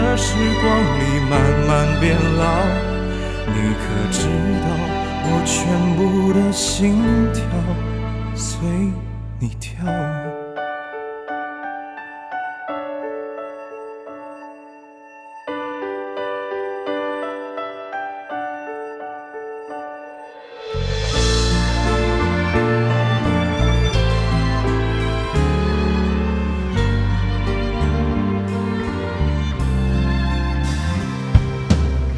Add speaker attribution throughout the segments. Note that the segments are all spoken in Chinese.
Speaker 1: 的时光里慢慢变老。你可知道我全部的心跳随你跳？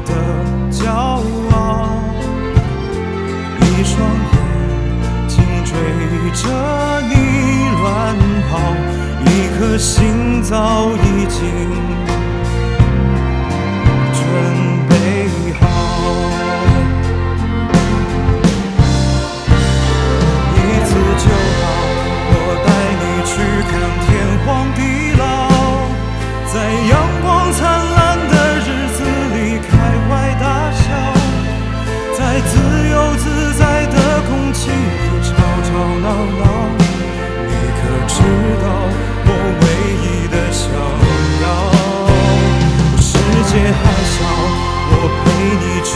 Speaker 1: 的骄傲。一双眼睛追着你乱跑，一颗心早已经